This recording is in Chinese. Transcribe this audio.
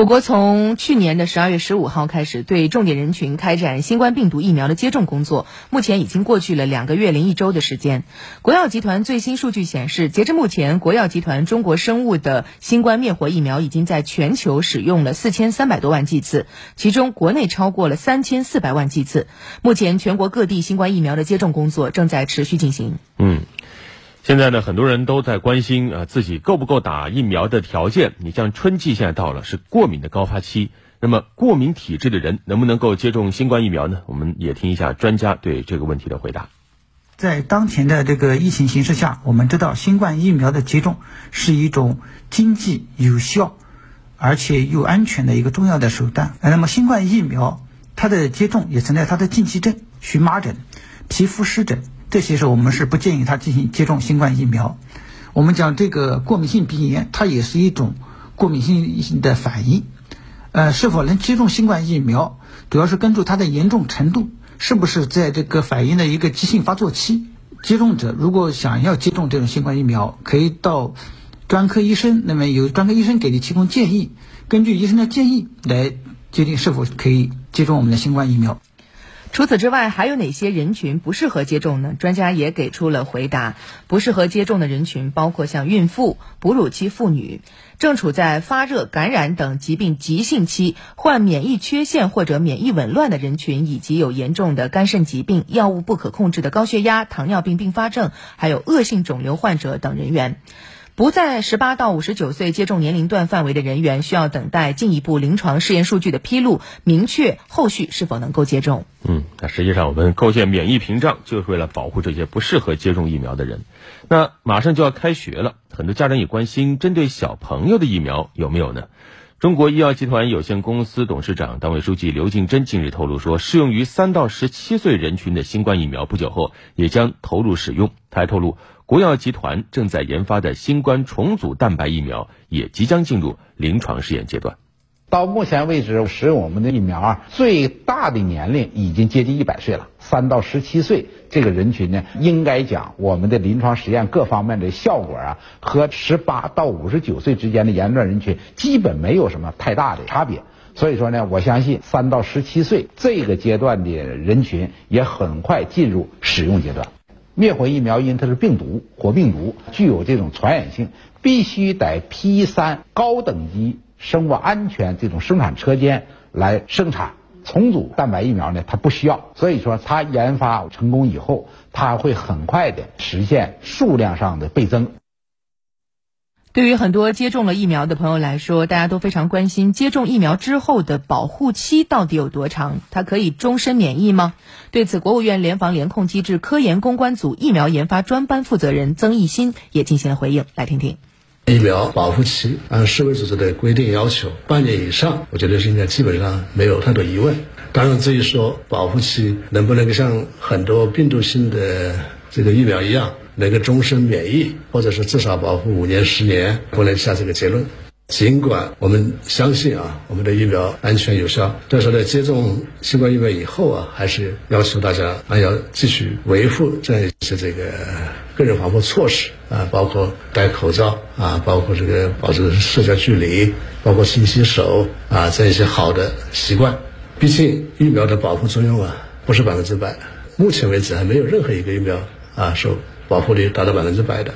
我国从去年的十二月十五号开始，对重点人群开展新冠病毒疫苗的接种工作。目前已经过去了两个月零一周的时间。国药集团最新数据显示，截至目前，国药集团中国生物的新冠灭活疫苗已经在全球使用了四千三百多万剂次，其中国内超过了三千四百万剂次。目前，全国各地新冠疫苗的接种工作正在持续进行。嗯。现在呢，很多人都在关心啊，自己够不够打疫苗的条件。你像春季现在到了，是过敏的高发期，那么过敏体质的人能不能够接种新冠疫苗呢？我们也听一下专家对这个问题的回答。在当前的这个疫情形势下，我们知道新冠疫苗的接种是一种经济、有效，而且又安全的一个重要的手段。那么新冠疫苗它的接种也存在它的禁忌症，荨麻疹、皮肤湿疹。这些是我们是不建议他进行接种新冠疫苗。我们讲这个过敏性鼻炎，它也是一种过敏性的反应。呃，是否能接种新冠疫苗，主要是根据它的严重程度，是不是在这个反应的一个急性发作期。接种者如果想要接种这种新冠疫苗，可以到专科医生，那么由专科医生给你提供建议，根据医生的建议来决定是否可以接种我们的新冠疫苗。除此之外，还有哪些人群不适合接种呢？专家也给出了回答。不适合接种的人群包括像孕妇、哺乳期妇女、正处在发热、感染等疾病急性期、患免疫缺陷或者免疫紊乱的人群，以及有严重的肝肾疾病、药物不可控制的高血压、糖尿病并发症，还有恶性肿瘤患者等人员。不在十八到五十九岁接种年龄段范围的人员，需要等待进一步临床试验数据的披露，明确后续是否能够接种。嗯，那实际上我们构建免疫屏障，就是为了保护这些不适合接种疫苗的人。那马上就要开学了，很多家长也关心，针对小朋友的疫苗有没有呢？中国医药集团有限公司董事长、党委书记刘敬珍近日透露说，适用于三到十七岁人群的新冠疫苗，不久后也将投入使用。他还透露。国药集团正在研发的新冠重组蛋白疫苗也即将进入临床试验阶段。到目前为止，使用我们的疫苗啊，最大的年龄已经接近一百岁了，三到十七岁这个人群呢，应该讲我们的临床实验各方面的效果啊，和十八到五十九岁之间的年龄段人群基本没有什么太大的差别。所以说呢，我相信三到十七岁这个阶段的人群也很快进入使用阶段。灭活疫苗因它是病毒，活病毒具有这种传染性，必须在 P 三高等级生物安全这种生产车间来生产。重组蛋白疫苗呢，它不需要，所以说它研发成功以后，它会很快的实现数量上的倍增。对于很多接种了疫苗的朋友来说，大家都非常关心接种疫苗之后的保护期到底有多长？它可以终身免疫吗？对此，国务院联防联控机制科研攻关组疫苗研发专班负责人曾益新也进行了回应，来听听。疫苗保护期按世卫组织的规定要求，半年以上，我觉得是应该基本上没有太多疑问。当然，至于说保护期能不能像很多病毒性的这个疫苗一样。能够终身免疫，或者是至少保护五年、十年，不能下这个结论。尽管我们相信啊，我们的疫苗安全有效，但是呢，接种新冠疫苗以后啊，还是要求大家还要继续维护这样一些这个个人防护措施啊，包括戴口罩啊，包括这个保持社交距离，包括勤洗手啊，这样一些好的习惯。毕竟疫苗的保护作用啊，不是百分之百，目前为止还没有任何一个疫苗啊受。保护率达到百分之百的。